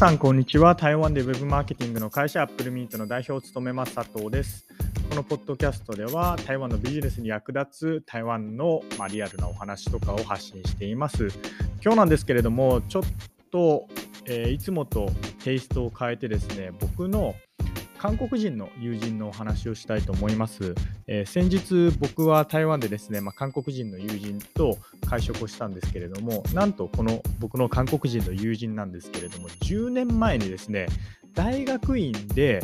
さん、こんにちは。台湾でウェブマーケティングの会社アップルミントの代表を務めます佐藤です。このポッドキャストでは台湾のビジネスに役立つ台湾の、まあ、リアルなお話とかを発信しています。今日なんですけれども、ちょっと、えー、いつもとテイストを変えてですね、僕の韓国人の友人のお話をしたいと思います。えー、先日僕は台湾でですね、まあ、韓国人の友人と会食をしたんですけれども、なんとこの僕の韓国人の友人なんですけれども、10年前にですね、大学院で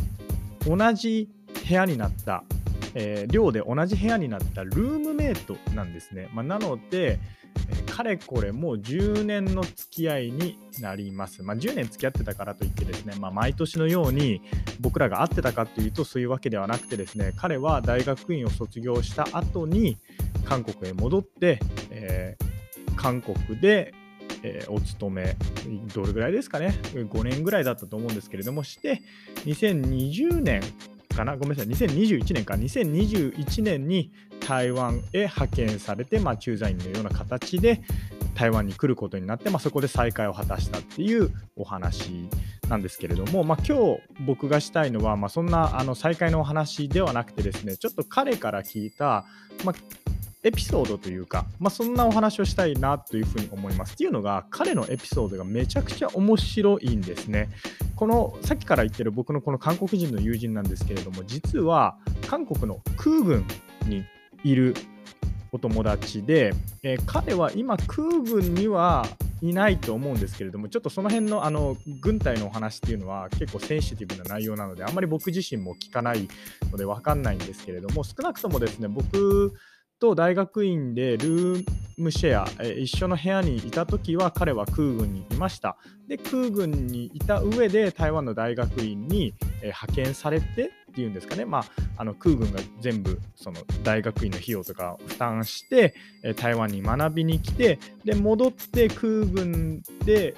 同じ部屋になったえー、寮で同じ部屋になったルームメイトなんですね。まあ、なので、かれこれもう10年の付き合いになります。まあ、10年付き合ってたからといってですね、まあ、毎年のように僕らが会ってたかというとそういうわけではなくてですね、彼は大学院を卒業した後に韓国へ戻って、えー、韓国でえ、お勤め、どれぐらいですかね、5年ぐらいだったと思うんですけれども、して、2020年かな、ごめんなさい、2021年か、2021年に台湾へ派遣されて、まあ、駐在員のような形で台湾に来ることになって、まあ、そこで再会を果たしたっていうお話なんですけれども、まあ、今日僕がしたいのは、まあ、そんなあの再会のお話ではなくてですね、ちょっと彼から聞いた、まあ、エピソードというか、まあ、そんなお話をしたいなというふうに思います。っていうのが、彼のエピソードがめちゃくちゃ面白いんですね。このさっきから言ってる僕のこの韓国人の友人なんですけれども、実は韓国の空軍にいるお友達で、えー、彼は今空軍にはいないと思うんですけれども、ちょっとその辺のあの軍隊のお話っていうのは結構センシティブな内容なので、あんまり僕自身も聞かないので分かんないんですけれども、少なくともですね、僕と大学院でルームシェア、え一緒の部屋にいた時は彼は空軍にいました。で、空軍にいた上で台湾の大学院に、え派遣されてっていうんですかね、まあ、あの空軍が全部その大学院の費用とか負担して、え台湾に学びに来て、で、戻って空軍で、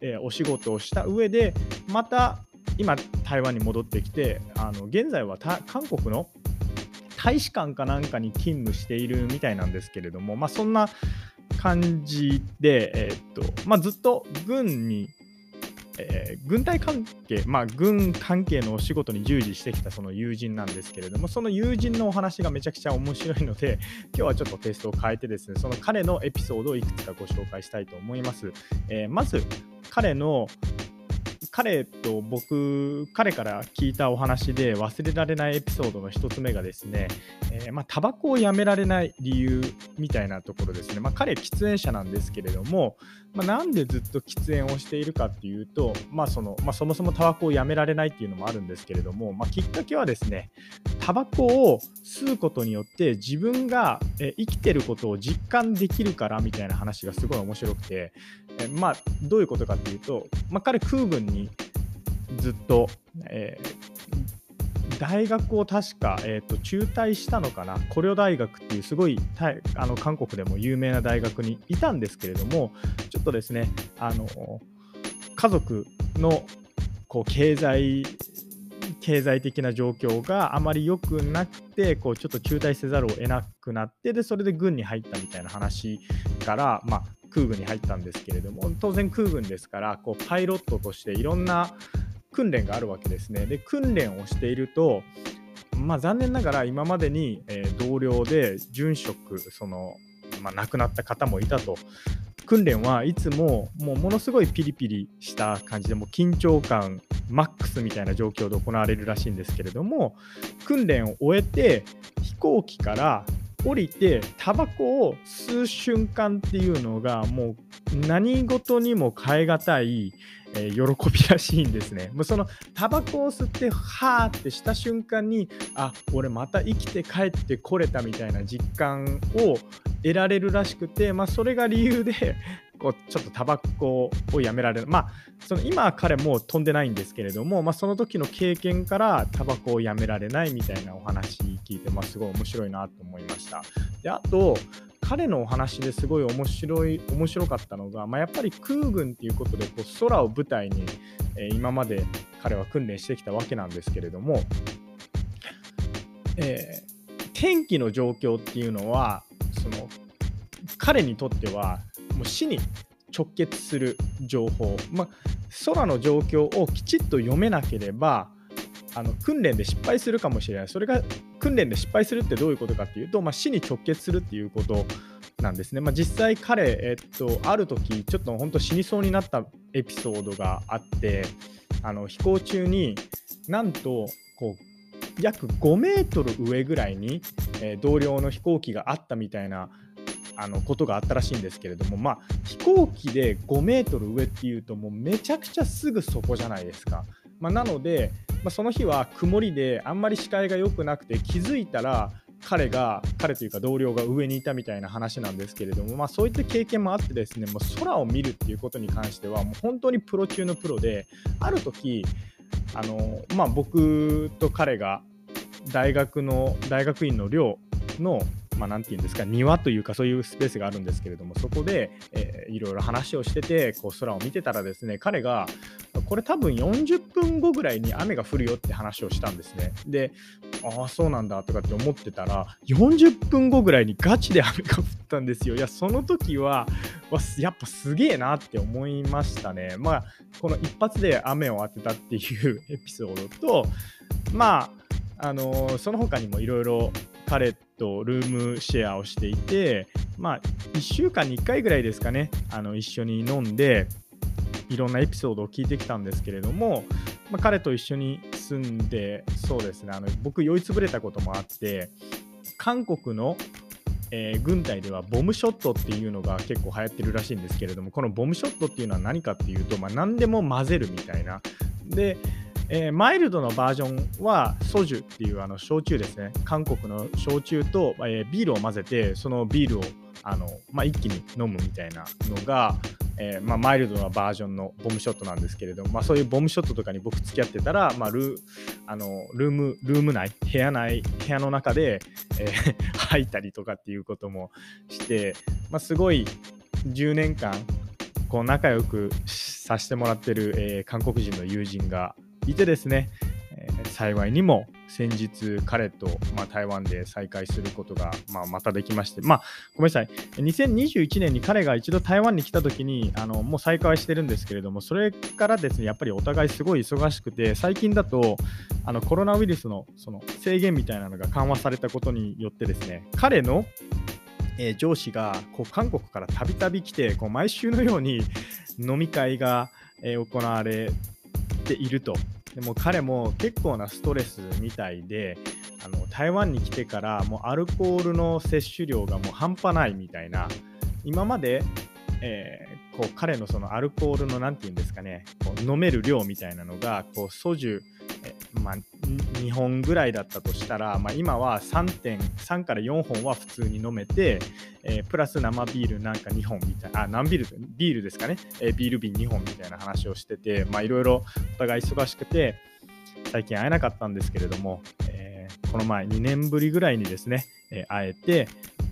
えお仕事をした上で、また今台湾に戻ってきて、あの現在は韓国の大使館かなんかに勤務しているみたいなんですけれども、まあ、そんな感じで、えー、っとまあ、ずっと軍に、えー、軍隊関係、まあ、軍関係のお仕事に従事してきたその友人なんですけれども、その友人のお話がめちゃくちゃ面白いので、今日はちょっとテストを変えてですね、その彼のエピソードをいくつかご紹介したいと思います。えー、まず、彼の彼と僕、彼から聞いたお話で忘れられないエピソードの1つ目がですね、えー、まあ、タバコをやめられない理由みたいなところですね。まあ、彼、喫煙者なんですけれども、まあ、なんでずっと喫煙をしているかっていうと、まあそのまあ、そもそもタバコをやめられないっていうのもあるんですけれども、まあ、きっかけはですね、タバコを吸うことによって自分が生きてることを実感できるからみたいな話がすごい面白くて、えまあ、どういうことかっていうと、まあ、彼空軍にずっと、えー、大学を確か、えーと、中退したのかな、コリョ大学っていうすごいあの韓国でも有名な大学にいたんですけれども、ちょっとですね、あの家族のこう経済経済的な状況があまり良くなくてこうちょっと中退せざるを得なくなってでそれで軍に入ったみたいな話から、まあ、空軍に入ったんですけれども当然空軍ですからこうパイロットとしていろんな訓練があるわけですね。で訓練をしているとまあ、残念ながら今までに、同僚で殉職その、まあ、亡くなった方もいたと訓練はいつももうものすごいピリピリした感じでも緊張感マックスみたいな状況で行われるらしいんですけれども訓練を終えて飛行機から降りてタバコを吸う瞬間っていうのがもう何事にも代え難い、えー、喜びらしいんですね。もうそのタバコを吸ってはーってした瞬間にあ俺また生きて帰ってこれたみたいな実感を得られるらしくて、まあ、それが理由でこうちょっとタバコをやめられる。まあ、その今彼もう飛んでないんですけれども、まあ、その時の経験からタバコをやめられないみたいなお話聞いて、まあ、すごい面白いなと思いました。であと、彼のお話ですごい面白い面白かったのが、まあ、やっぱり空軍っていうことでこう空を舞台に、えー、今まで彼は訓練してきたわけなんですけれども、えー、天気の状況っていうのはその彼にとってはもう死に直結する情報、まあ、空の状況をきちっと読めなければあの訓練で失敗するかもしれない。それが訓練で失敗するってどういうことかっていうと、まあ、死に直結するっていうことなんですね。まあ、実際彼、えっと、ある時ちょっと本当死にそうになったエピソードがあってあの飛行中になんとこう約5メートル上ぐらいに、えー、同僚の飛行機があったみたいなあのことがあったらしいんですけれども、まあ、飛行機で5メートル上っていうともうめちゃくちゃすぐそこじゃないですか。まあ、なので、まあ、その日は曇りであんまり視界が良くなくて気づいたら彼が彼というか同僚が上にいたみたいな話なんですけれども、まあ、そういった経験もあってですねもう空を見るっていうことに関してはもう本当にプロ中のプロである時あの、まあ、僕と彼が大学の大学院の寮のまあ、て言うんですか庭というかそういうスペースがあるんですけれどもそこで、えー、いろいろ話をしててこう空を見てたらですね彼がこれ多分40分後ぐらいに雨が降るよって話をしたんですね。でああそうなんだとかって思ってたら40分後ぐらいにガチで雨が降ったんですよ。いやその時はやっぱすげえなって思いましたね。まあこの一発で雨を当てたっていう エピソードとまああのー、その他にもいろいろ彼とルームシェアをしていて、まあ、1週間に1回ぐらいですかね、あの一緒に飲んで、いろんなエピソードを聞いてきたんですけれども、まあ、彼と一緒に住んで、そうですね、あの僕、酔いつぶれたこともあって、韓国の、えー、軍隊ではボムショットっていうのが結構流行ってるらしいんですけれども、このボムショットっていうのは何かっていうと、まあ、何でも混ぜるみたいな。で、えー、マイルドのバージョンはソジュっていうあの焼酎ですね。韓国の焼酎と、えー、ビールを混ぜて、そのビールをあの、まあ、一気に飲むみたいなのが、えー、まあ、マイルドなバージョンのボムショットなんですけれども、まあ、そういうボムショットとかに僕付き合ってたら、まあ、ルあのルームルーム内部屋内部屋の中で、えー、吐いたりとかっていうこともして、ま、すごい10年間こう仲良くさせてもらってる、えー、韓国人の友人がいてですね、えー、幸いにも先日彼と、まあ、台湾で再会することが、まあ、またできまして、まあ、ごめんなさい、2021年に彼が一度台湾に来た時にあのもう再会してるんですけれども、それからですね、やっぱりお互いすごい忙しくて、最近だとあのコロナウイルスのその制限みたいなのが緩和されたことによってですね、彼のえー、上司がこう韓国からたびたび来てこう毎週のように飲み会が、えー、行われていると。でも彼も結構なストレスみたいであの台湾に来てからもうアルコールの摂取量がもう半端ないみたいな今まで、えー、こう彼のそのアルコールの何て言うんですかねこう飲める量みたいなのがこうソジュまあ、2本ぐらいだったとしたら、まあ、今は3.3から4本は普通に飲めて、えー、プラス生ビールなんか2本みたいな、あ、何ビールビールですかね、えー、ビール瓶2本みたいな話をしてて、まあ、いろいろお互い忙しくて、最近会えなかったんですけれども、えー、この前2年ぶりぐらいにですね、え会えて、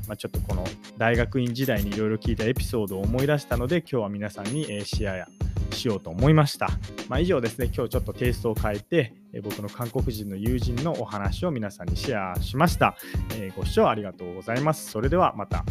まあ、ちょっとこの大学院時代にいろいろ聞いたエピソードを思い出したので、今日は皆さんに、シェアしようと思いました。まあ、以上ですね、今日ちょっとテイストを変えて、え僕の韓国人の友人のお話を皆さんにシェアしました。えー、ご視聴ありがとうございます。それではまた。